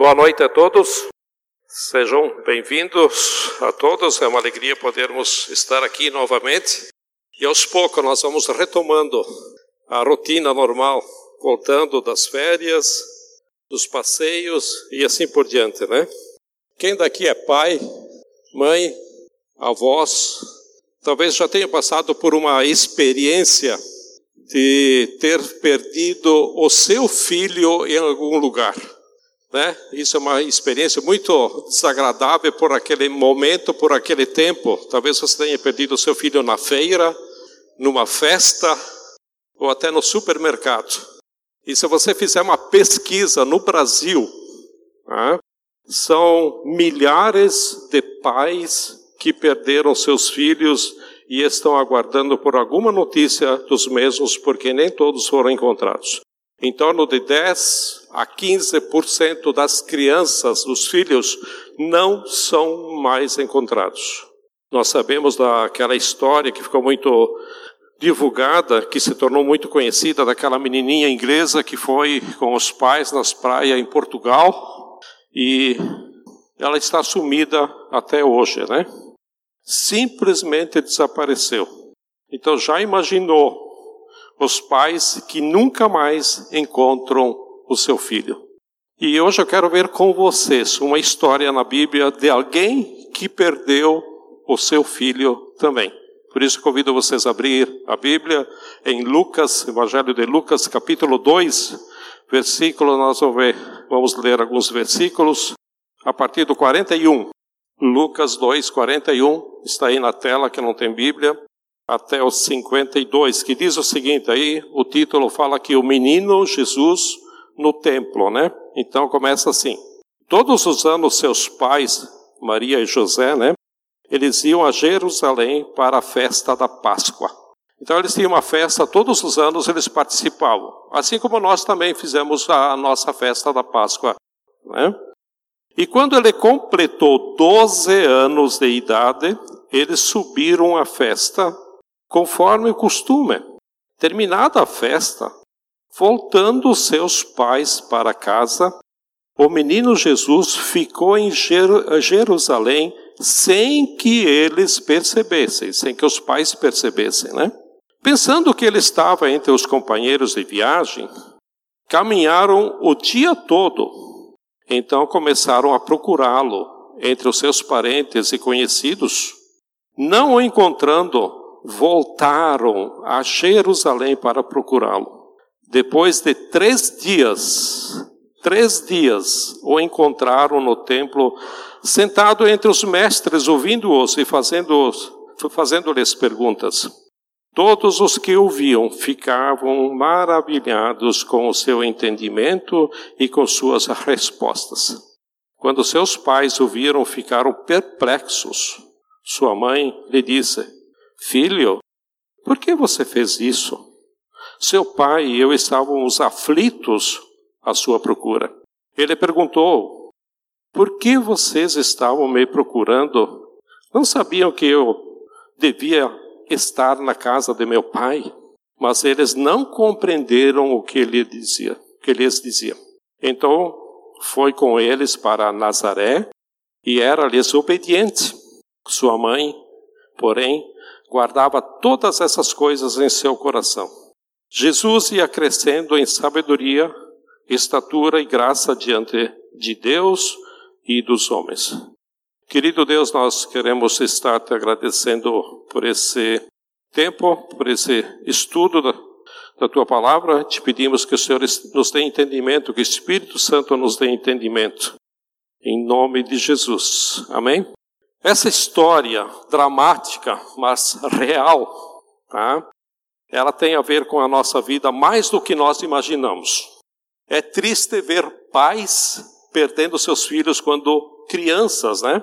Boa noite a todos. Sejam bem-vindos a todos. É uma alegria podermos estar aqui novamente. E aos poucos nós vamos retomando a rotina normal, voltando das férias, dos passeios e assim por diante, né? Quem daqui é pai, mãe, avós, talvez já tenha passado por uma experiência de ter perdido o seu filho em algum lugar. Né? Isso é uma experiência muito desagradável por aquele momento, por aquele tempo. Talvez você tenha perdido seu filho na feira, numa festa ou até no supermercado. E se você fizer uma pesquisa no Brasil, né, são milhares de pais que perderam seus filhos e estão aguardando por alguma notícia dos mesmos, porque nem todos foram encontrados. Em torno de 10 a 15% das crianças, dos filhos, não são mais encontrados. Nós sabemos daquela história que ficou muito divulgada, que se tornou muito conhecida, daquela menininha inglesa que foi com os pais nas praias em Portugal e ela está sumida até hoje, né? Simplesmente desapareceu. Então já imaginou os pais que nunca mais encontram o seu filho? E hoje eu quero ver com vocês uma história na Bíblia de alguém que perdeu o seu filho também. Por isso convido vocês a abrir a Bíblia em Lucas, Evangelho de Lucas, capítulo 2, versículo, nós vamos, ver, vamos ler alguns versículos, a partir do 41. Lucas 2, 41, está aí na tela que não tem Bíblia, até o 52, que diz o seguinte aí, o título fala que o menino Jesus no templo, né? Então começa assim: Todos os anos seus pais, Maria e José, né? eles iam a Jerusalém para a festa da Páscoa. Então eles tinham uma festa, todos os anos eles participavam, assim como nós também fizemos a nossa festa da Páscoa. Né? E quando ele completou 12 anos de idade, eles subiram à festa conforme o costume. Terminada a festa, voltando seus pais para casa, o menino Jesus ficou em Jerusalém sem que eles percebessem, sem que os pais percebessem, né? Pensando que ele estava entre os companheiros de viagem, caminharam o dia todo. Então começaram a procurá-lo entre os seus parentes e conhecidos. Não o encontrando, voltaram a Jerusalém para procurá-lo. Depois de três dias, três dias o encontraram no templo sentado entre os mestres, ouvindo-os e fazendo-lhes fazendo perguntas. Todos os que ouviam ficavam maravilhados com o seu entendimento e com suas respostas. Quando seus pais ouviram, ficaram perplexos. Sua mãe lhe disse: Filho, por que você fez isso? Seu pai e eu estávamos aflitos à sua procura. Ele perguntou: por que vocês estavam me procurando? Não sabiam que eu devia estar na casa de meu pai? Mas eles não compreenderam o que ele dizia, que lhes dizia. Então foi com eles para Nazaré e era-lhes obediente. Sua mãe, porém, guardava todas essas coisas em seu coração. Jesus ia crescendo em sabedoria, estatura e graça diante de Deus e dos homens. Querido Deus, nós queremos estar te agradecendo por esse tempo, por esse estudo da, da tua palavra. Te pedimos que o Senhor nos dê entendimento, que o Espírito Santo nos dê entendimento. Em nome de Jesus. Amém? Essa história dramática, mas real, tá? Ela tem a ver com a nossa vida mais do que nós imaginamos. É triste ver pais perdendo seus filhos quando crianças, né?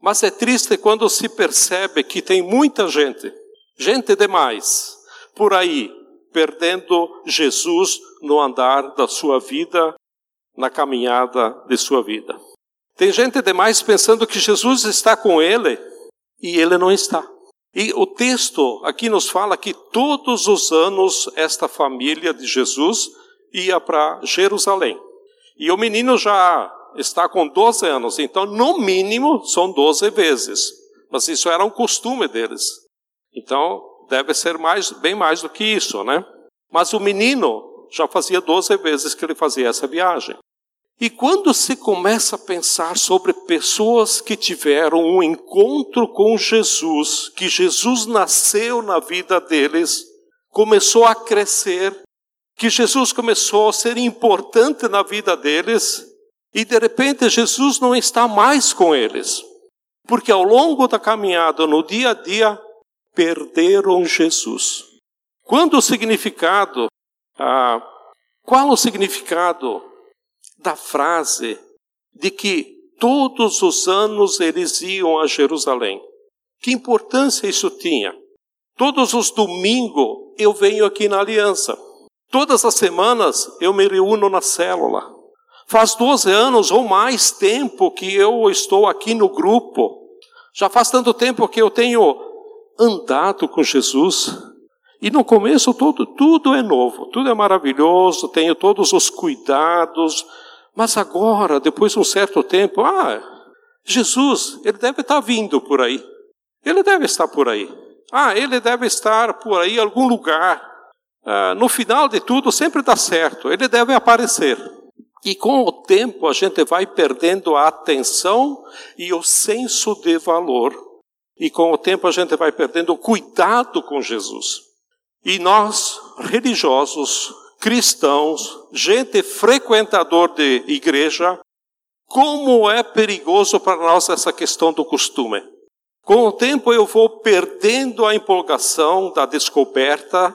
Mas é triste quando se percebe que tem muita gente, gente demais, por aí, perdendo Jesus no andar da sua vida, na caminhada de sua vida. Tem gente demais pensando que Jesus está com ele e ele não está. E o texto aqui nos fala que todos os anos esta família de Jesus ia para Jerusalém. E o menino já está com 12 anos, então no mínimo são 12 vezes. Mas isso era um costume deles. Então deve ser mais, bem mais do que isso, né? Mas o menino já fazia 12 vezes que ele fazia essa viagem. E quando se começa a pensar sobre pessoas que tiveram um encontro com Jesus, que Jesus nasceu na vida deles, começou a crescer, que Jesus começou a ser importante na vida deles, e de repente Jesus não está mais com eles, porque ao longo da caminhada, no dia a dia, perderam Jesus. Quando o significado, ah, qual o significado da frase de que todos os anos eles iam a Jerusalém. Que importância isso tinha? Todos os domingos eu venho aqui na aliança. Todas as semanas eu me reúno na célula. Faz 12 anos ou mais tempo que eu estou aqui no grupo. Já faz tanto tempo que eu tenho andado com Jesus. E no começo tudo, tudo é novo, tudo é maravilhoso, tenho todos os cuidados, mas agora, depois de um certo tempo, ah, Jesus, ele deve estar vindo por aí. Ele deve estar por aí. Ah, ele deve estar por aí em algum lugar. Ah, no final de tudo, sempre dá certo. Ele deve aparecer. E com o tempo, a gente vai perdendo a atenção e o senso de valor. E com o tempo, a gente vai perdendo o cuidado com Jesus. E nós, religiosos, cristãos, gente frequentador de igreja, como é perigoso para nós essa questão do costume. Com o tempo eu vou perdendo a empolgação da descoberta,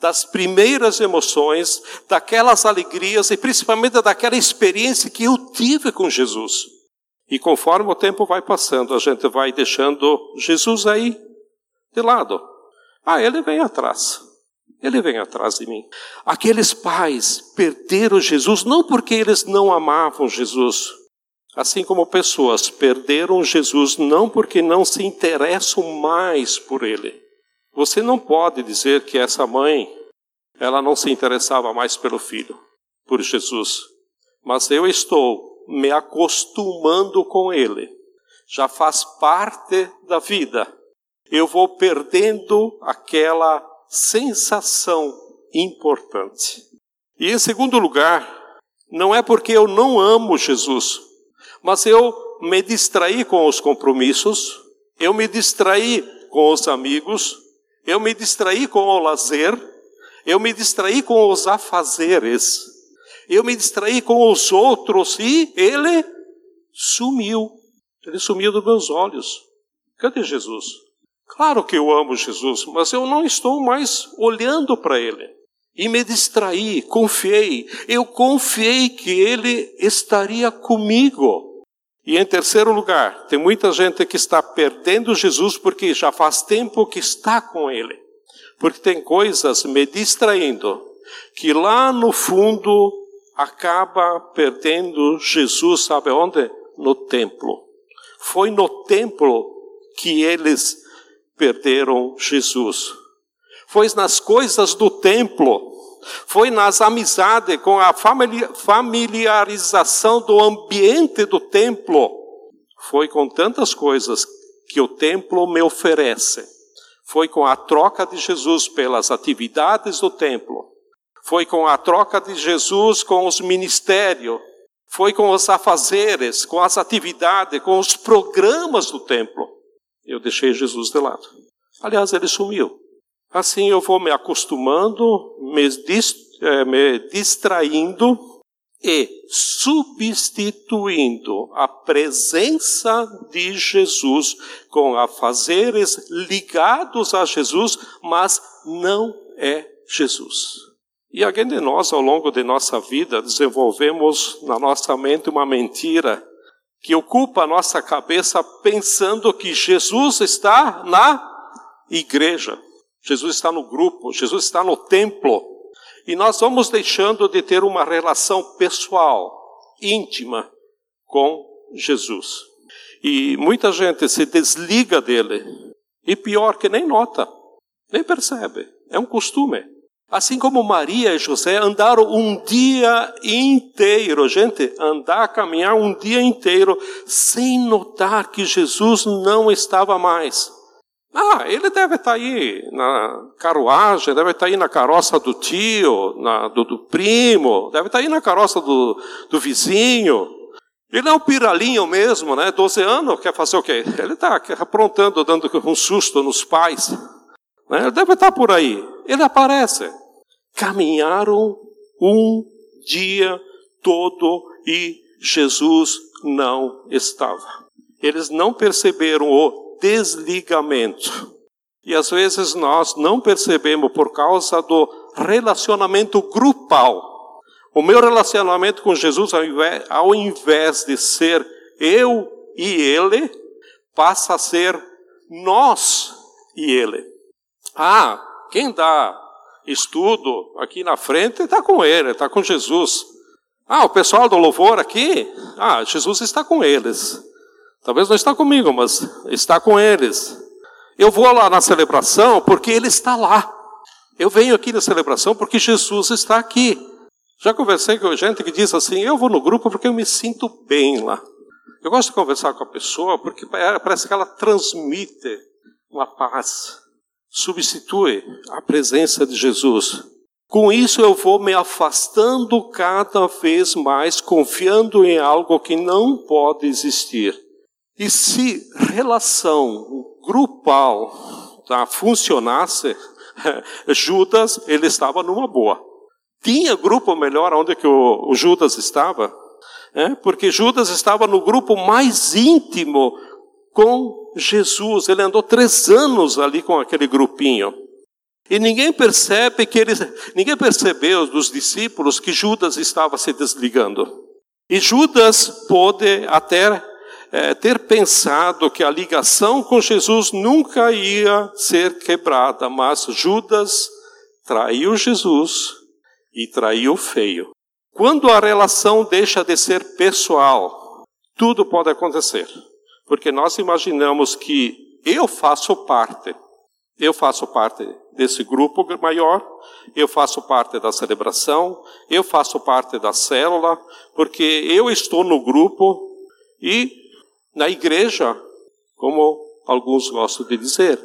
das primeiras emoções, daquelas alegrias e principalmente daquela experiência que eu tive com Jesus. E conforme o tempo vai passando, a gente vai deixando Jesus aí de lado. Ah, ele vem atrás. Ele vem atrás de mim. Aqueles pais perderam Jesus não porque eles não amavam Jesus, assim como pessoas perderam Jesus não porque não se interessam mais por ele. Você não pode dizer que essa mãe, ela não se interessava mais pelo filho, por Jesus. Mas eu estou me acostumando com ele. Já faz parte da vida. Eu vou perdendo aquela sensação importante. E em segundo lugar, não é porque eu não amo Jesus, mas eu me distraí com os compromissos, eu me distraí com os amigos, eu me distraí com o lazer, eu me distraí com os afazeres, eu me distraí com os outros e ele sumiu. Ele sumiu dos meus olhos. Cadê Jesus? Claro que eu amo Jesus, mas eu não estou mais olhando para Ele. E me distraí, confiei. Eu confiei que Ele estaria comigo. E em terceiro lugar, tem muita gente que está perdendo Jesus porque já faz tempo que está com Ele. Porque tem coisas me distraindo, que lá no fundo acaba perdendo Jesus, sabe onde? No templo. Foi no templo que eles perderam Jesus. Foi nas coisas do templo, foi nas amizades, com a familiarização do ambiente do templo, foi com tantas coisas que o templo me oferece. Foi com a troca de Jesus pelas atividades do templo. Foi com a troca de Jesus com os ministérios. Foi com os afazeres, com as atividades, com os programas do templo eu deixei Jesus de lado. Aliás, ele sumiu. Assim eu vou me acostumando, me, dist, é, me distraindo e substituindo a presença de Jesus com afazeres ligados a Jesus, mas não é Jesus. E alguém de nós, ao longo de nossa vida, desenvolvemos na nossa mente uma mentira que ocupa a nossa cabeça pensando que Jesus está na igreja, Jesus está no grupo, Jesus está no templo. E nós vamos deixando de ter uma relação pessoal, íntima com Jesus. E muita gente se desliga dele. E pior que nem nota, nem percebe. É um costume. Assim como Maria e José andaram um dia inteiro, gente, andar, caminhar um dia inteiro, sem notar que Jesus não estava mais. Ah, ele deve estar aí na carruagem, deve estar aí na carroça do tio, na, do, do, primo, deve estar aí na carroça do, do vizinho. Ele é um piralinho mesmo, né? 12 anos, quer fazer o quê? Ele está aprontando, dando um susto nos pais. Né? Ele deve estar por aí. Ele aparece. Caminharam um dia todo e Jesus não estava. Eles não perceberam o desligamento. E às vezes nós não percebemos por causa do relacionamento grupal. O meu relacionamento com Jesus, ao invés, ao invés de ser eu e ele, passa a ser nós e ele. Ah, quem dá estudo aqui na frente está com ele, está com Jesus. Ah, o pessoal do louvor aqui, ah, Jesus está com eles. Talvez não está comigo, mas está com eles. Eu vou lá na celebração porque ele está lá. Eu venho aqui na celebração porque Jesus está aqui. Já conversei com gente que diz assim: eu vou no grupo porque eu me sinto bem lá. Eu gosto de conversar com a pessoa porque parece que ela transmite uma paz, substitui a presença de Jesus. Com isso eu vou me afastando cada vez mais, confiando em algo que não pode existir. E se relação grupal tá, funcionasse, Judas ele estava numa boa. Tinha grupo melhor onde que o, o Judas estava, é, porque Judas estava no grupo mais íntimo com Jesus. Ele andou três anos ali com aquele grupinho. E ninguém percebe que ele, ninguém percebeu dos discípulos que Judas estava se desligando. E Judas pôde até é, ter pensado que a ligação com Jesus nunca ia ser quebrada, mas Judas traiu Jesus e traiu feio. Quando a relação deixa de ser pessoal, tudo pode acontecer, porque nós imaginamos que eu faço parte, eu faço parte desse grupo maior, eu faço parte da celebração, eu faço parte da célula, porque eu estou no grupo e na igreja, como alguns gostam de dizer.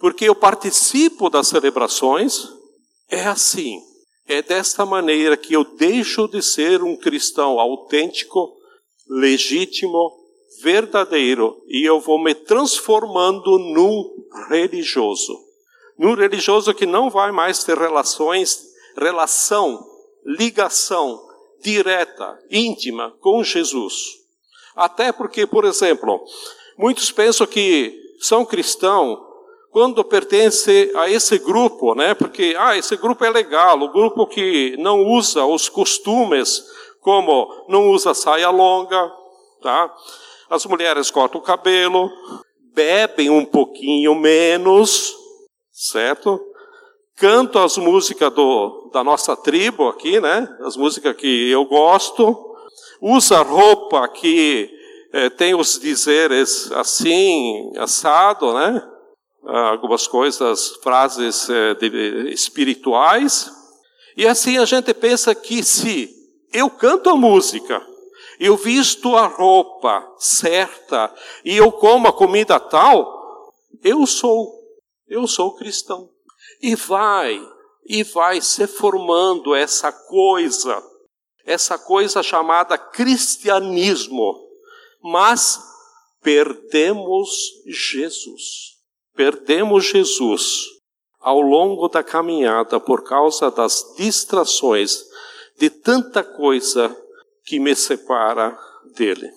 Porque eu participo das celebrações, é assim. É desta maneira que eu deixo de ser um cristão autêntico, legítimo, verdadeiro, e eu vou me transformando num religioso. Num religioso que não vai mais ter relações, relação, ligação direta, íntima com Jesus. Até porque, por exemplo, muitos pensam que são cristãos quando pertence a esse grupo, né? Porque ah, esse grupo é legal, o grupo que não usa os costumes, como não usa saia longa, tá? As mulheres cortam o cabelo, bebem um pouquinho menos, certo? Canto as músicas do, da nossa tribo aqui, né? As músicas que eu gosto usa roupa que é, tem os dizeres assim, assado, né? Algumas coisas, frases é, de, espirituais. E assim a gente pensa que se eu canto a música, eu visto a roupa certa e eu como a comida tal, eu sou, eu sou cristão. E vai, e vai se formando essa coisa essa coisa chamada cristianismo, mas perdemos Jesus. Perdemos Jesus ao longo da caminhada por causa das distrações de tanta coisa que me separa dele.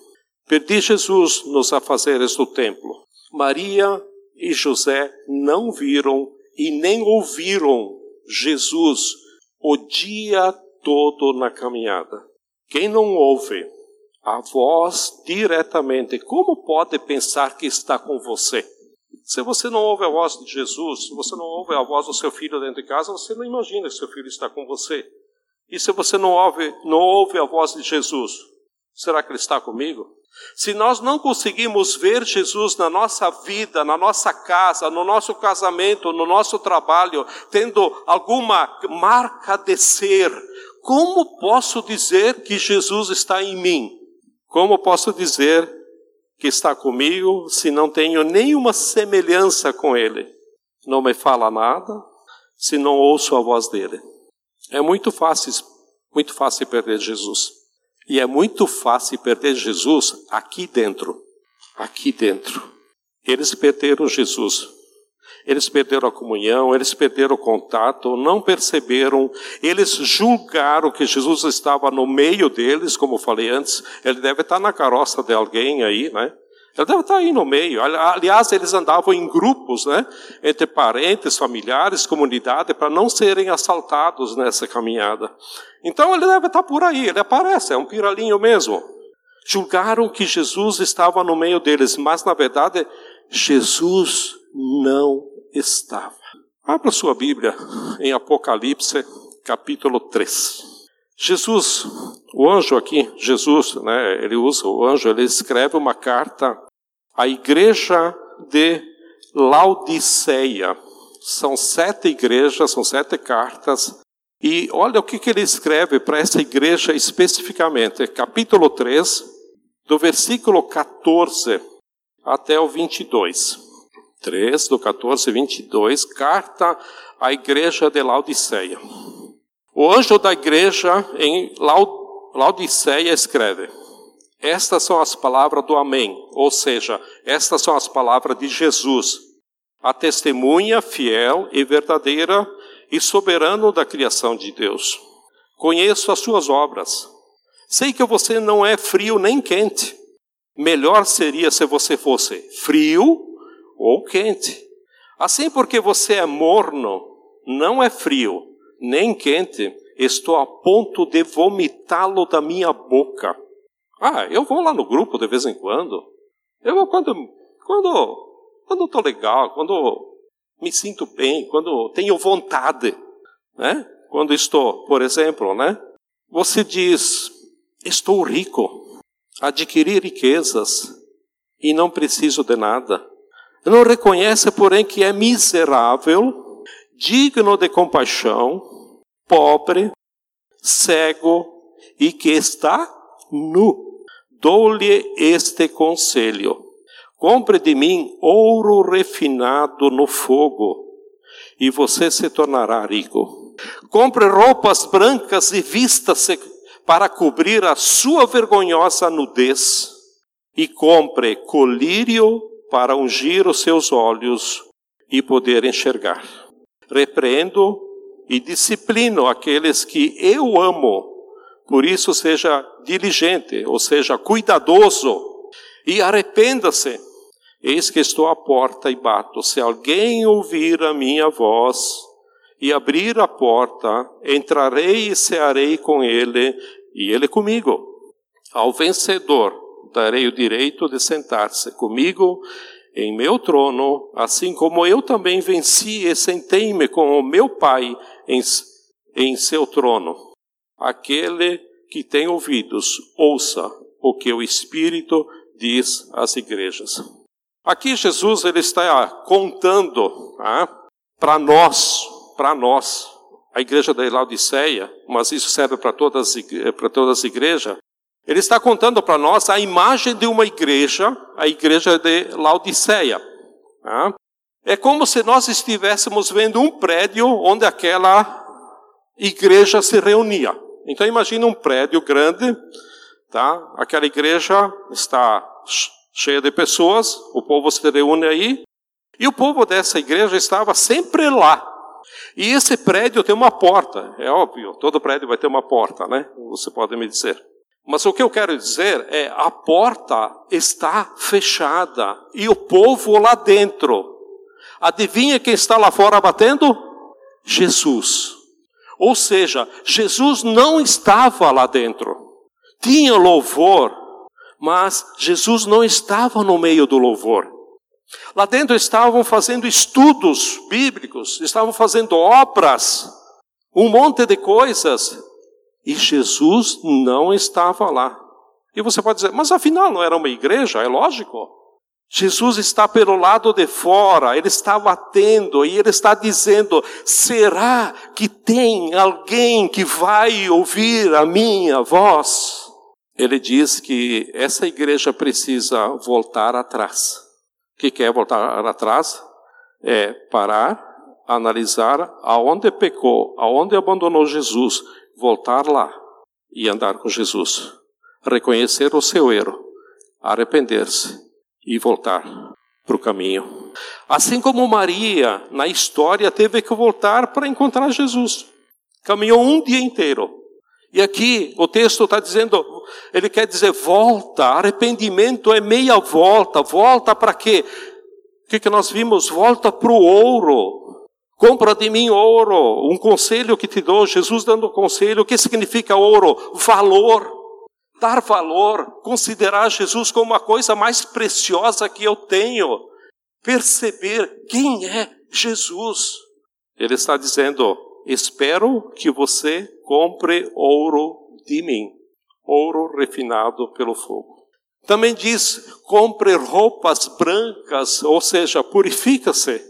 Perdi Jesus nos afazeres do templo. Maria e José não viram e nem ouviram Jesus o dia todo na caminhada. Quem não ouve a voz diretamente, como pode pensar que está com você? Se você não ouve a voz de Jesus, se você não ouve a voz do seu filho dentro de casa, você não imagina que seu filho está com você. E se você não ouve, não ouve a voz de Jesus, Será que Ele está comigo? Se nós não conseguimos ver Jesus na nossa vida, na nossa casa, no nosso casamento, no nosso trabalho, tendo alguma marca de ser, como posso dizer que Jesus está em mim? Como posso dizer que está comigo se não tenho nenhuma semelhança com Ele? Não me fala nada se não ouço a voz dele. É muito fácil, muito fácil perder Jesus. E é muito fácil perder Jesus aqui dentro. Aqui dentro. Eles perderam Jesus. Eles perderam a comunhão, eles perderam o contato, não perceberam, eles julgaram que Jesus estava no meio deles, como eu falei antes, ele deve estar na carroça de alguém aí, né? Ele deve estar aí no meio. Aliás, eles andavam em grupos, né? Entre parentes, familiares, comunidade, para não serem assaltados nessa caminhada. Então ele deve estar por aí, ele aparece, é um piralinho mesmo. Julgaram que Jesus estava no meio deles, mas na verdade, Jesus não estava. Abra sua Bíblia em Apocalipse, capítulo 3. Jesus, o anjo aqui, Jesus, né, ele usa o anjo, ele escreve uma carta à igreja de Laodiceia. São sete igrejas, são sete cartas. E olha o que, que ele escreve para essa igreja especificamente. Capítulo 3, do versículo 14 até o 22. 3, do 14 ao 22, carta à igreja de Laodiceia. O anjo da igreja em Laodiceia escreve: Estas são as palavras do Amém, ou seja, estas são as palavras de Jesus, a testemunha fiel e verdadeira e soberano da criação de Deus. Conheço as suas obras. Sei que você não é frio nem quente. Melhor seria se você fosse frio ou quente. Assim, porque você é morno, não é frio nem quente, estou a ponto de vomitá-lo da minha boca. Ah, eu vou lá no grupo de vez em quando. Eu vou quando quando quando estou legal, quando me sinto bem, quando tenho vontade, né? Quando estou, por exemplo, né? Você diz: estou rico, adquiri riquezas e não preciso de nada. Não reconhece, porém, que é miserável, digno de compaixão, pobre, cego e que está nu. Dou-lhe este conselho: compre de mim ouro refinado no fogo, e você se tornará rico. Compre roupas brancas e vista-se para cobrir a sua vergonhosa nudez, e compre colírio para ungir os seus olhos e poder enxergar. Repreendo e disciplino aqueles que eu amo. Por isso, seja diligente, ou seja, cuidadoso, e arrependa-se. Eis que estou à porta e bato. Se alguém ouvir a minha voz e abrir a porta, entrarei e cearei com ele, e ele comigo. Ao vencedor darei o direito de sentar-se comigo em meu trono, assim como eu também venci e sentei-me com o meu Pai em, em seu trono. Aquele que tem ouvidos, ouça o que o Espírito diz às igrejas. Aqui Jesus ele está contando ah, para nós, para nós, a igreja da Laodiceia, mas isso serve para todas, para todas as igrejas. Ele está contando para nós a imagem de uma igreja, a igreja de Laodiceia. Ah, é como se nós estivéssemos vendo um prédio onde aquela igreja se reunia. Então imagine um prédio grande, tá? Aquela igreja está cheia de pessoas, o povo se reúne aí, e o povo dessa igreja estava sempre lá. E esse prédio tem uma porta, é óbvio, todo prédio vai ter uma porta, né? Você pode me dizer. Mas o que eu quero dizer é a porta está fechada e o povo lá dentro Adivinha quem está lá fora batendo? Jesus. Ou seja, Jesus não estava lá dentro. Tinha louvor, mas Jesus não estava no meio do louvor. Lá dentro estavam fazendo estudos bíblicos, estavam fazendo obras, um monte de coisas, e Jesus não estava lá. E você pode dizer, mas afinal não era uma igreja? É lógico. Jesus está pelo lado de fora, ele está batendo e ele está dizendo: será que tem alguém que vai ouvir a minha voz? Ele diz que essa igreja precisa voltar atrás. O que quer voltar atrás? É parar, analisar aonde pecou, aonde abandonou Jesus, voltar lá e andar com Jesus. Reconhecer o seu erro, arrepender-se e voltar para o caminho. Assim como Maria, na história, teve que voltar para encontrar Jesus. Caminhou um dia inteiro. E aqui o texto está dizendo, ele quer dizer volta, arrependimento é meia volta, volta para quê? O que, que nós vimos? Volta para o ouro. Compra de mim ouro. Um conselho que te dou, Jesus dando conselho. O que significa ouro? Valor dar valor, considerar Jesus como a coisa mais preciosa que eu tenho, perceber quem é Jesus. Ele está dizendo: espero que você compre ouro de mim, ouro refinado pelo fogo. Também diz: compre roupas brancas, ou seja, purifica-se,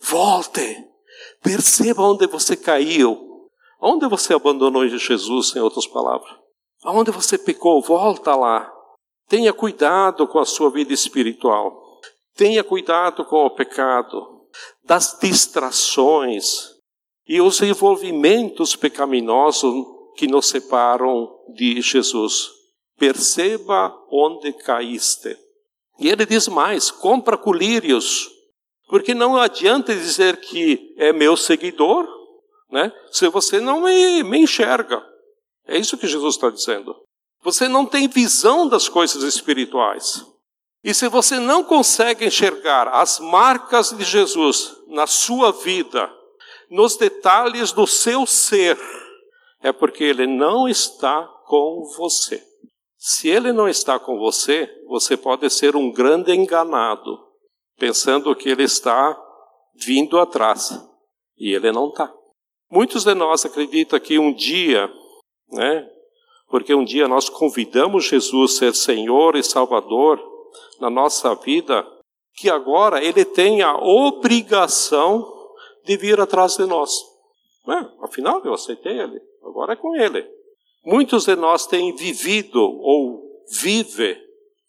volte, perceba onde você caiu, onde você abandonou Jesus, em outras palavras. Aonde você pecou, volta lá. Tenha cuidado com a sua vida espiritual. Tenha cuidado com o pecado, das distrações e os envolvimentos pecaminosos que nos separam de Jesus. Perceba onde caíste. E ele diz mais: compra colírios, porque não adianta dizer que é meu seguidor, né? Se você não me, me enxerga. É isso que Jesus está dizendo. Você não tem visão das coisas espirituais. E se você não consegue enxergar as marcas de Jesus na sua vida, nos detalhes do seu ser, é porque ele não está com você. Se ele não está com você, você pode ser um grande enganado, pensando que ele está vindo atrás. E ele não está. Muitos de nós acreditam que um dia né? Porque um dia nós convidamos Jesus a ser Senhor e Salvador na nossa vida, que agora Ele tem a obrigação de vir atrás de nós. É, afinal, eu aceitei Ele, agora é com Ele. Muitos de nós têm vivido ou vive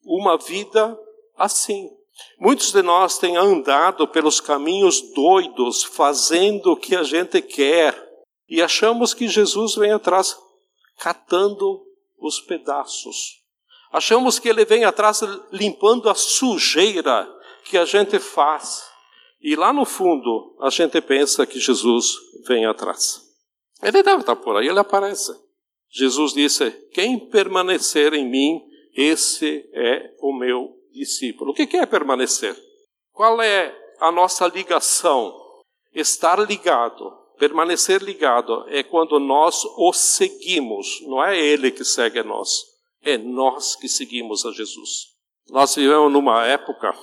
uma vida assim. Muitos de nós têm andado pelos caminhos doidos, fazendo o que a gente quer, e achamos que Jesus vem atrás catando os pedaços. Achamos que ele vem atrás limpando a sujeira que a gente faz. E lá no fundo, a gente pensa que Jesus vem atrás. Ele deve estar por aí, ele aparece. Jesus disse: Quem permanecer em mim, esse é o meu discípulo. O que é permanecer? Qual é a nossa ligação? Estar ligado Permanecer ligado é quando nós o seguimos, não é ele que segue a nós, é nós que seguimos a Jesus. Nós vivemos numa época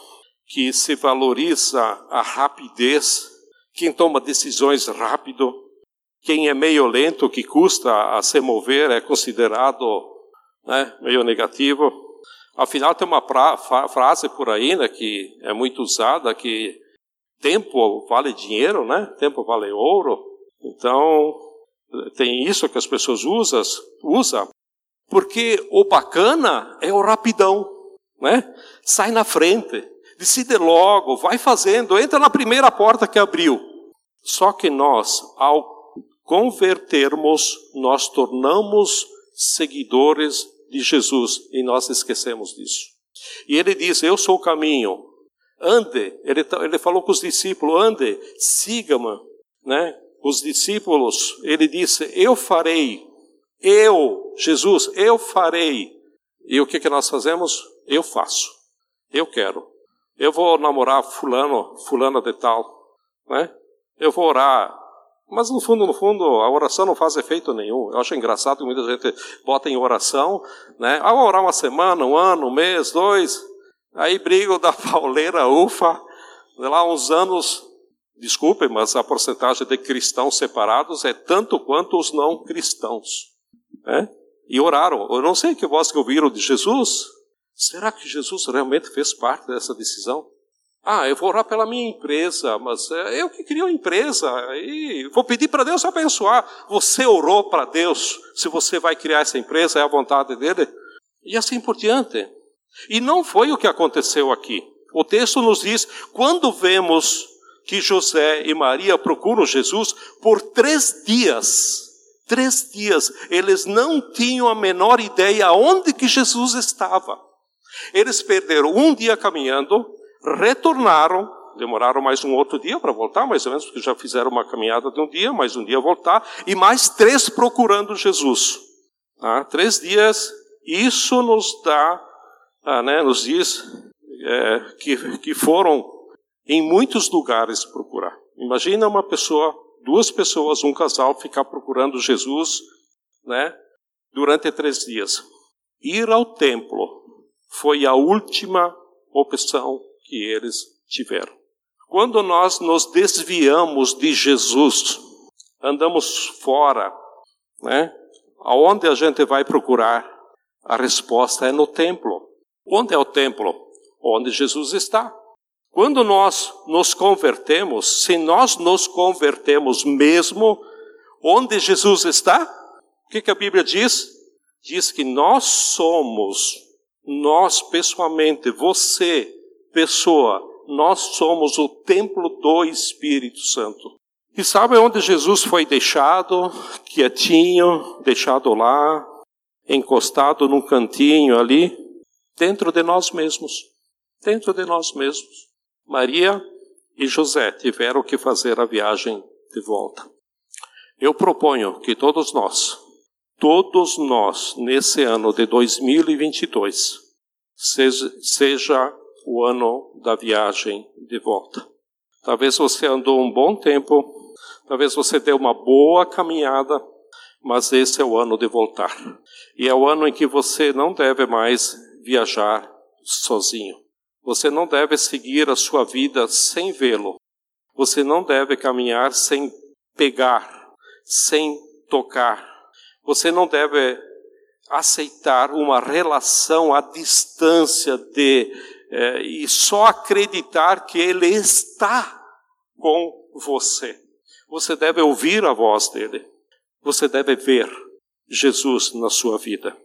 que se valoriza a rapidez, quem toma decisões rápido, quem é meio lento, que custa a se mover, é considerado né, meio negativo. Afinal, tem uma pra, frase por aí né, que é muito usada, que tempo vale dinheiro, né? Tempo vale ouro. Então, tem isso que as pessoas usam, usa, porque o bacana é o rapidão, né? Sai na frente, decide logo, vai fazendo, entra na primeira porta que abriu. Só que nós, ao convertermos, nós tornamos seguidores de Jesus e nós esquecemos disso. E ele diz: Eu sou o caminho, ande. Ele, ele falou com os discípulos: ande, siga-me, né? Os discípulos, ele disse: Eu farei, eu, Jesus, eu farei. E o que, que nós fazemos? Eu faço, eu quero. Eu vou namorar fulano, fulana de tal, né? Eu vou orar, mas no fundo, no fundo, a oração não faz efeito nenhum. Eu acho engraçado que muita gente bota em oração, né? Ah, vou orar uma semana, um ano, um mês, dois. Aí brigam da pauleira, ufa, lá uns anos, desculpem, mas a porcentagem de cristãos separados é tanto quanto os não cristãos. Né? e oraram. Eu não sei que voz que ouviram de Jesus. Será que Jesus realmente fez parte dessa decisão? Ah, eu vou orar pela minha empresa, mas é eu que queria uma empresa e vou pedir para Deus abençoar. Você orou para Deus se você vai criar essa empresa, é a vontade dele? E assim por diante. E não foi o que aconteceu aqui. O texto nos diz: quando vemos que José e Maria procuram Jesus por três dias, três dias, eles não tinham a menor ideia onde que Jesus estava. Eles perderam um dia caminhando, retornaram, demoraram mais um outro dia para voltar, mais ou menos, porque já fizeram uma caminhada de um dia, mais um dia voltar, e mais três procurando Jesus. Ah, três dias, isso nos dá, ah, né, nos diz é, que, que foram em muitos lugares procurar. Imagina uma pessoa, duas pessoas, um casal, ficar procurando Jesus, né, durante três dias. Ir ao templo foi a última opção que eles tiveram. Quando nós nos desviamos de Jesus, andamos fora, né? Aonde a gente vai procurar? A resposta é no templo. Onde é o templo? Onde Jesus está. Quando nós nos convertemos, se nós nos convertemos mesmo, onde Jesus está? O que, que a Bíblia diz? Diz que nós somos, nós pessoalmente, você, pessoa, nós somos o templo do Espírito Santo. E sabe onde Jesus foi deixado, quietinho, deixado lá, encostado num cantinho ali? Dentro de nós mesmos. Dentro de nós mesmos. Maria e José tiveram que fazer a viagem de volta. Eu proponho que todos nós, todos nós, nesse ano de 2022, seja, seja o ano da viagem de volta. Talvez você andou um bom tempo, talvez você deu uma boa caminhada, mas esse é o ano de voltar. E é o ano em que você não deve mais viajar sozinho. Você não deve seguir a sua vida sem vê-lo. Você não deve caminhar sem pegar, sem tocar. Você não deve aceitar uma relação à distância de é, e só acreditar que Ele está com você. Você deve ouvir a voz dele. Você deve ver Jesus na sua vida.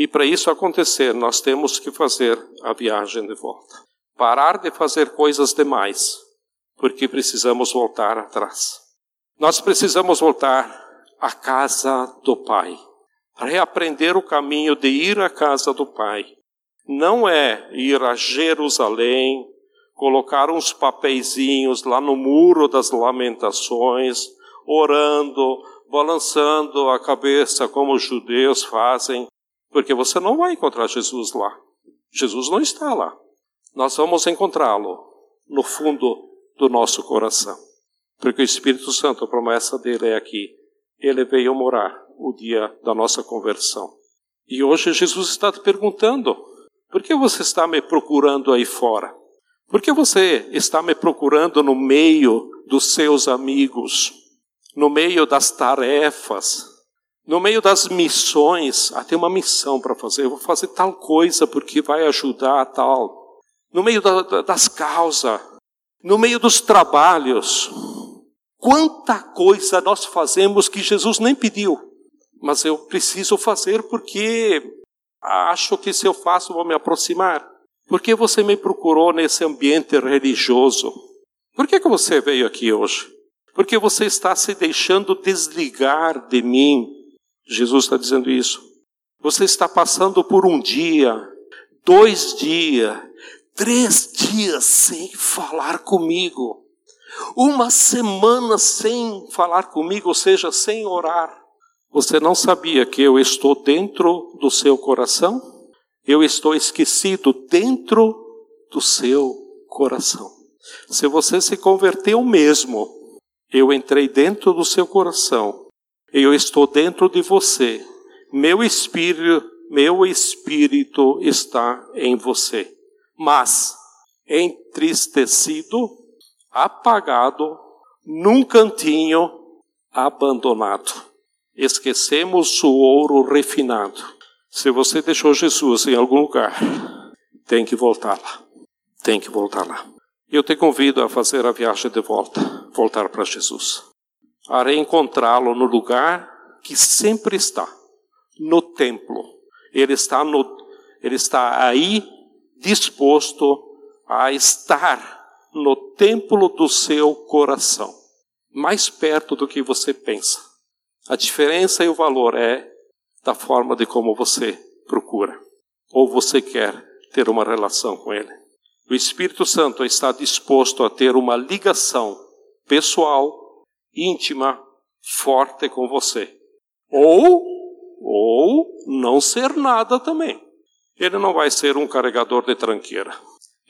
E para isso acontecer, nós temos que fazer a viagem de volta. Parar de fazer coisas demais, porque precisamos voltar atrás. Nós precisamos voltar à casa do Pai. Reaprender o caminho de ir à casa do Pai não é ir a Jerusalém, colocar uns papeizinhos lá no muro das lamentações, orando, balançando a cabeça como os judeus fazem, porque você não vai encontrar Jesus lá. Jesus não está lá. Nós vamos encontrá-lo no fundo do nosso coração. Porque o Espírito Santo, a promessa dele é aqui. Ele veio morar o dia da nossa conversão. E hoje Jesus está te perguntando: por que você está me procurando aí fora? Por que você está me procurando no meio dos seus amigos, no meio das tarefas, no meio das missões? Ah, tem uma missão para fazer, eu vou fazer tal coisa porque vai ajudar a tal. No meio da, das causas, no meio dos trabalhos. Quanta coisa nós fazemos que Jesus nem pediu, mas eu preciso fazer porque Acho que se eu faço, vou me aproximar. Por que você me procurou nesse ambiente religioso? Por que, que você veio aqui hoje? Porque você está se deixando desligar de mim. Jesus está dizendo isso. Você está passando por um dia, dois dias, três dias sem falar comigo. Uma semana sem falar comigo, ou seja, sem orar. Você não sabia que eu estou dentro do seu coração? Eu estou esquecido dentro do seu coração. Se você se converteu mesmo, eu entrei dentro do seu coração. Eu estou dentro de você. Meu espírito, meu espírito está em você. Mas entristecido, apagado, num cantinho, abandonado. esquecemos o ouro refinado. Se você deixou Jesus em algum lugar, tem que voltar lá. Tem que voltar lá. Eu te convido a fazer a viagem de volta, voltar para Jesus. A reencontrá-lo no lugar que sempre está, no templo. Ele está no ele está aí disposto a estar no templo do seu coração, mais perto do que você pensa. A diferença e o valor é da forma de como você procura ou você quer ter uma relação com ele. O Espírito Santo está disposto a ter uma ligação pessoal, íntima, forte com você. Ou ou não ser nada também. Ele não vai ser um carregador de tranqueira.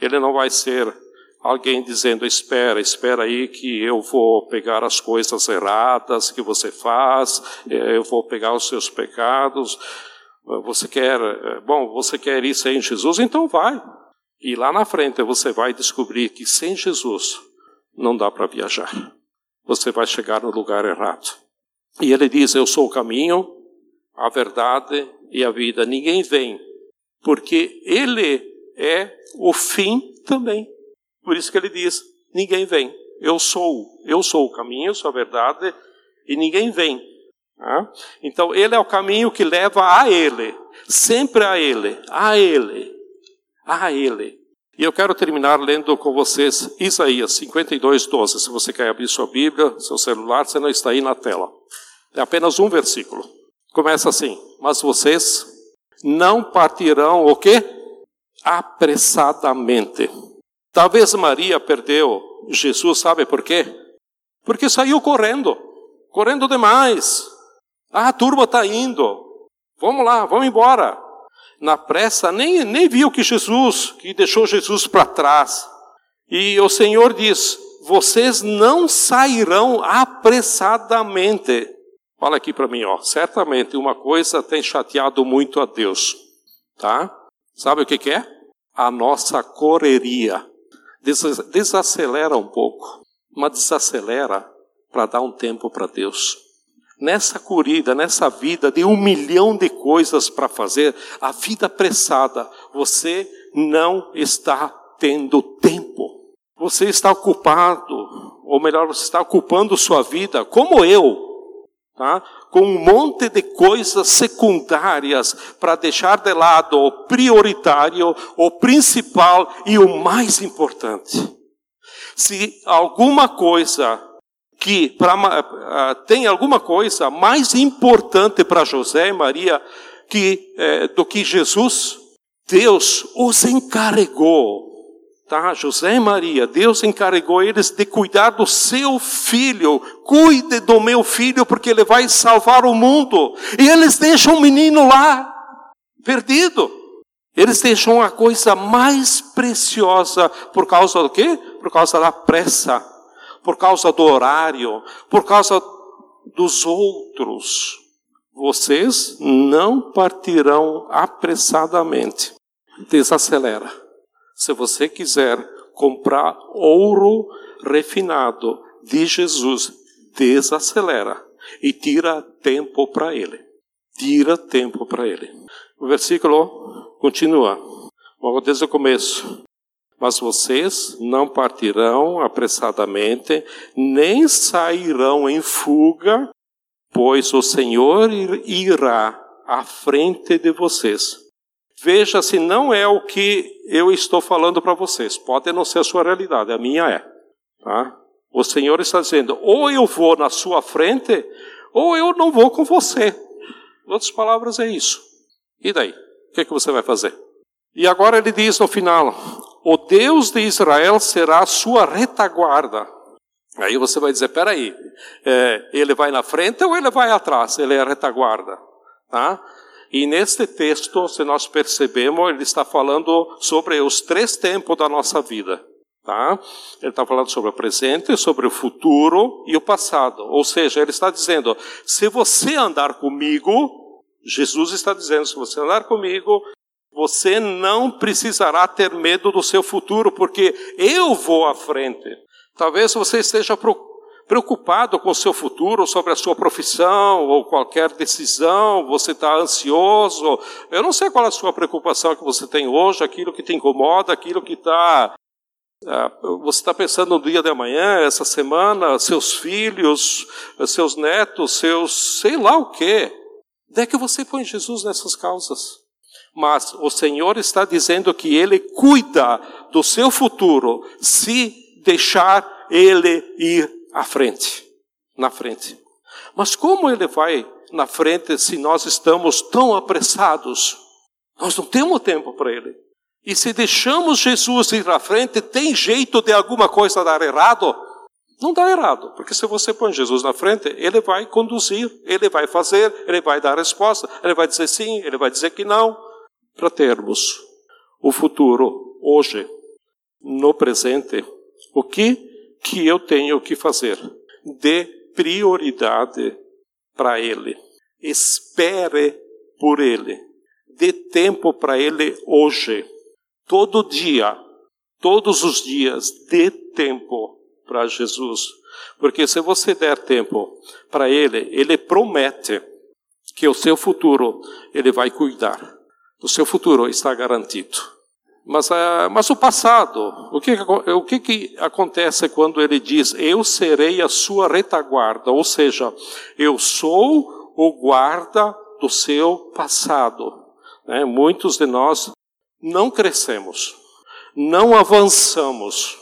Ele não vai ser alguém dizendo: espera, espera aí que eu vou pegar as coisas erradas que você faz, eh, eu vou pegar os seus pecados. Você quer, eh, bom, você quer ir sem Jesus? Então vai. E lá na frente você vai descobrir que sem Jesus não dá para viajar. Você vai chegar no lugar errado. E ele diz: Eu sou o caminho, a verdade e a vida. Ninguém vem porque ele é o fim também. Por isso que ele diz: ninguém vem. Eu sou, eu sou o caminho, eu sou a verdade, e ninguém vem. Tá? Então ele é o caminho que leva a ele, sempre a ele, a ele, a ele. E eu quero terminar lendo com vocês Isaías 52, 12. Se você quer abrir sua Bíblia, seu celular, você não está aí na tela. É apenas um versículo. Começa assim: Mas vocês não partirão o quê? Apressadamente. Talvez Maria perdeu Jesus, sabe por quê? Porque saiu correndo, correndo demais. Ah, a turma está indo. Vamos lá, vamos embora. Na pressa, nem, nem viu que Jesus, que deixou Jesus para trás. E o Senhor diz: vocês não sairão apressadamente. Olha aqui para mim, ó. Certamente uma coisa tem chateado muito a Deus, tá? Sabe o que, que é? A nossa correria. Desacelera um pouco, mas desacelera para dar um tempo para Deus. Nessa corrida, nessa vida de um milhão de coisas para fazer, a vida apressada, você não está tendo tempo. Você está ocupado, ou melhor, você está ocupando sua vida, como eu, tá? com um monte de coisas secundárias para deixar de lado o prioritário, o principal e o mais importante. Se alguma coisa que pra, uh, tem alguma coisa mais importante para José e Maria que, uh, do que Jesus, Deus os encarregou Tá? José e Maria, Deus encarregou eles de cuidar do seu filho. Cuide do meu filho, porque ele vai salvar o mundo. E eles deixam o menino lá, perdido. Eles deixam a coisa mais preciosa por causa do quê? Por causa da pressa, por causa do horário, por causa dos outros. Vocês não partirão apressadamente. Desacelera. Se você quiser comprar ouro refinado de Jesus, desacelera e tira tempo para ele. Tira tempo para ele. O versículo continua, logo desde o começo. Mas vocês não partirão apressadamente, nem sairão em fuga, pois o Senhor irá à frente de vocês Veja se não é o que eu estou falando para vocês. Pode não ser a sua realidade, a minha é. Tá? O Senhor está dizendo: ou eu vou na sua frente, ou eu não vou com você. Em outras palavras, é isso. E daí? O que, é que você vai fazer? E agora ele diz no final: O Deus de Israel será a sua retaguarda. Aí você vai dizer: peraí, é, ele vai na frente ou ele vai atrás? Ele é a retaguarda. Tá? E neste texto, se nós percebemos, ele está falando sobre os três tempos da nossa vida. Tá? Ele está falando sobre o presente, sobre o futuro e o passado. Ou seja, ele está dizendo: se você andar comigo, Jesus está dizendo: se você andar comigo, você não precisará ter medo do seu futuro, porque eu vou à frente. Talvez você esteja preocupado com o seu futuro, sobre a sua profissão ou qualquer decisão, você está ansioso. Eu não sei qual é a sua preocupação que você tem hoje, aquilo que te incomoda, aquilo que está. Uh, você está pensando no dia de amanhã, essa semana, seus filhos, seus netos, seus sei lá o quê. Daí que você põe Jesus nessas causas. Mas o Senhor está dizendo que Ele cuida do seu futuro se deixar Ele ir à frente, na frente. Mas como ele vai na frente se nós estamos tão apressados? Nós não temos tempo para ele. E se deixamos Jesus ir à frente, tem jeito de alguma coisa dar errado? Não dá errado, porque se você põe Jesus na frente, ele vai conduzir, ele vai fazer, ele vai dar resposta, ele vai dizer sim, ele vai dizer que não, para termos o futuro hoje, no presente. O que que eu tenho que fazer? Dê prioridade para Ele. Espere por Ele. Dê tempo para Ele hoje. Todo dia, todos os dias, dê tempo para Jesus. Porque se você der tempo para Ele, Ele promete que o seu futuro Ele vai cuidar. O seu futuro está garantido. Mas, uh, mas o passado, o que, o que, que acontece quando ele diz: Eu serei a sua retaguarda? Ou seja, eu sou o guarda do seu passado. Né? Muitos de nós não crescemos, não avançamos,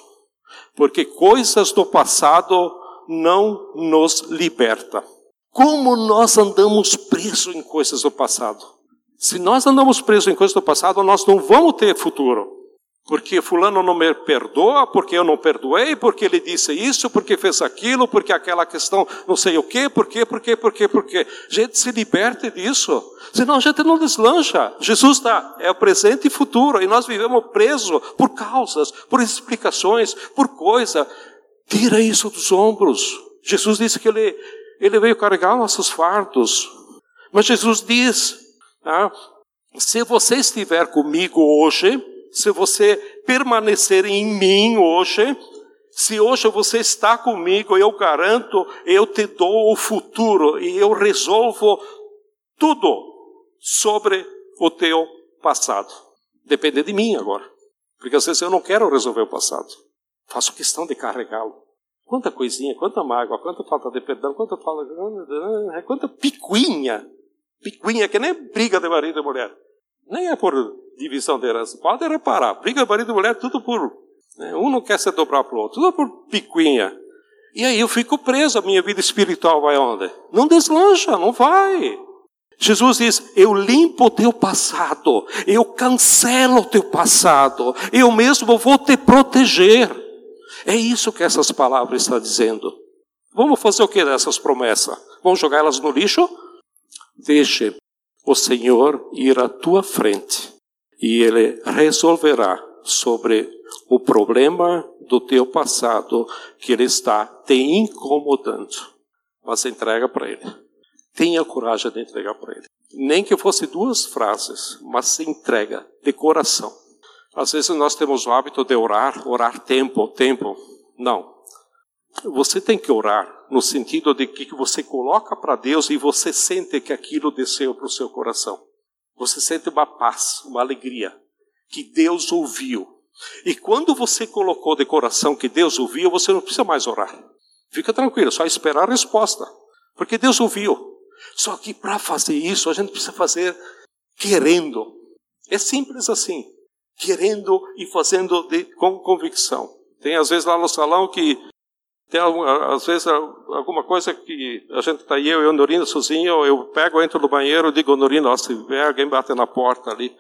porque coisas do passado não nos liberta. Como nós andamos presos em coisas do passado? Se nós andamos presos em coisas do passado, nós não vamos ter futuro. Porque fulano não me perdoa, porque eu não perdoei, porque ele disse isso, porque fez aquilo, porque aquela questão não sei o quê, por quê, por quê, por quê, por quê. Gente, se liberte disso. Senão a gente não deslancha. Jesus está, é o presente e futuro, e nós vivemos presos por causas, por explicações, por coisa. Tira isso dos ombros. Jesus disse que ele, ele veio carregar nossos fardos. Mas Jesus diz, Tá? Se você estiver comigo hoje, se você permanecer em mim hoje, se hoje você está comigo, eu garanto, eu te dou o futuro e eu resolvo tudo sobre o teu passado. Depende de mim agora. Porque às vezes eu não quero resolver o passado. Faço questão de carregá-lo. Quanta coisinha, quanta mágoa, quanta falta de perdão, quanta falta, quanta picuinha Picuinha, que nem briga de marido e mulher. Nem é por divisão de herança. Pode reparar, briga de marido e mulher, tudo por. Né? Um não quer se dobrar para o outro, tudo por picuinha. E aí eu fico preso, a minha vida espiritual vai onde? Não deslancha, não vai. Jesus diz: Eu limpo o teu passado, eu cancelo o teu passado, eu mesmo vou te proteger. É isso que essas palavras estão dizendo. Vamos fazer o que dessas promessas? Vamos jogar elas no lixo? Deixe o Senhor ir à tua frente e Ele resolverá sobre o problema do teu passado que Ele está te incomodando. Mas entrega para Ele. Tenha coragem de entregar para Ele. Nem que fosse duas frases, mas entrega de coração. Às vezes nós temos o hábito de orar, orar tempo, tempo. Não. Você tem que orar no sentido de que você coloca para Deus e você sente que aquilo desceu para o seu coração. Você sente uma paz, uma alegria, que Deus ouviu. E quando você colocou de coração que Deus ouviu, você não precisa mais orar. Fica tranquilo, só esperar a resposta. Porque Deus ouviu. Só que para fazer isso, a gente precisa fazer querendo. É simples assim. Querendo e fazendo de, com convicção. Tem às vezes lá no salão que tem às vezes alguma coisa que a gente está aí, eu e o Norino sozinho, eu pego, entro no banheiro, digo, Norino, se vier alguém bate na porta ali.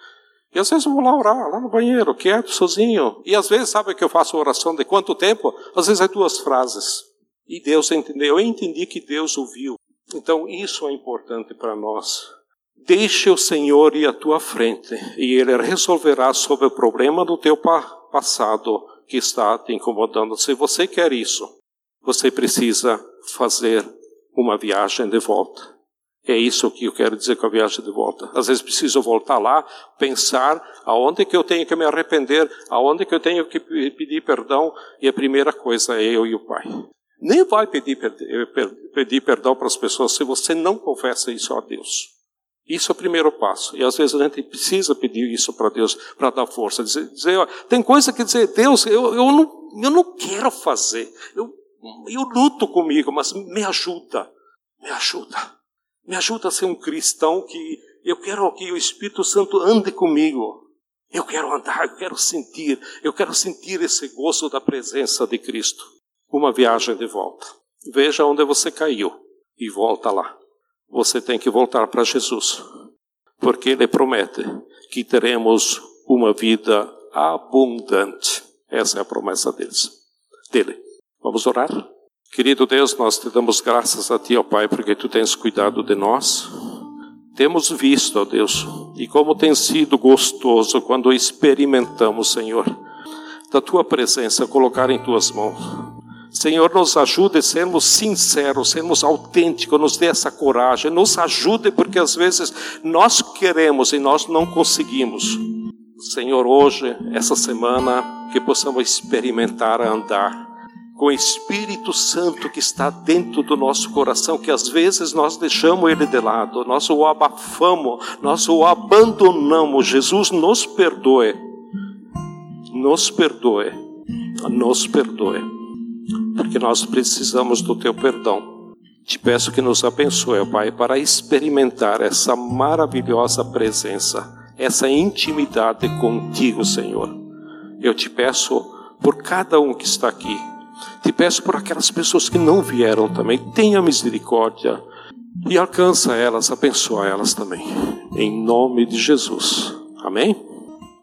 E às vezes eu vou lá orar, lá no banheiro, quieto, sozinho. E às vezes, sabe que eu faço oração de quanto tempo? Às vezes é duas frases. E Deus entendeu. Eu entendi que Deus ouviu. Então isso é importante para nós. Deixe o Senhor ir à tua frente e Ele resolverá sobre o problema do teu passado que está te incomodando. Se você quer isso, você precisa fazer uma viagem de volta. É isso que eu quero dizer com a viagem de volta. Às vezes preciso voltar lá, pensar aonde que eu tenho que me arrepender, aonde que eu tenho que pedir perdão, e a primeira coisa é eu e o Pai. Nem vai pedir, pedir perdão para as pessoas se você não confessa isso a Deus. Isso é o primeiro passo. E às vezes a gente precisa pedir isso para Deus, para dar força. Dizer, dizer, tem coisa que dizer, Deus, eu, eu, não, eu não quero fazer. Eu, eu luto comigo, mas me ajuda. Me ajuda. Me ajuda a ser um cristão que eu quero que o Espírito Santo ande comigo. Eu quero andar, eu quero sentir, eu quero sentir esse gozo da presença de Cristo. Uma viagem de volta. Veja onde você caiu e volta lá. Você tem que voltar para Jesus, porque Ele promete que teremos uma vida abundante. Essa é a promessa deles, dele. Vamos orar? Querido Deus, nós te damos graças a Ti, ó Pai, porque Tu tens cuidado de nós. Temos visto, ó Deus, e como tem sido gostoso quando experimentamos, Senhor, da Tua presença, colocar em Tuas mãos. Senhor, nos ajude sermos sinceros, sermos autênticos, nos dê essa coragem, nos ajude, porque às vezes nós queremos e nós não conseguimos. Senhor, hoje, essa semana, que possamos experimentar andar com o Espírito Santo que está dentro do nosso coração, que às vezes nós deixamos ele de lado, nós o abafamos, nós o abandonamos. Jesus nos perdoe, nos perdoe, nos perdoe, porque nós precisamos do teu perdão. Te peço que nos abençoe, Pai, para experimentar essa maravilhosa presença, essa intimidade contigo, Senhor. Eu te peço por cada um que está aqui, te peço por aquelas pessoas que não vieram também, tenha misericórdia e alcança elas, abençoa elas também. Em nome de Jesus. Amém?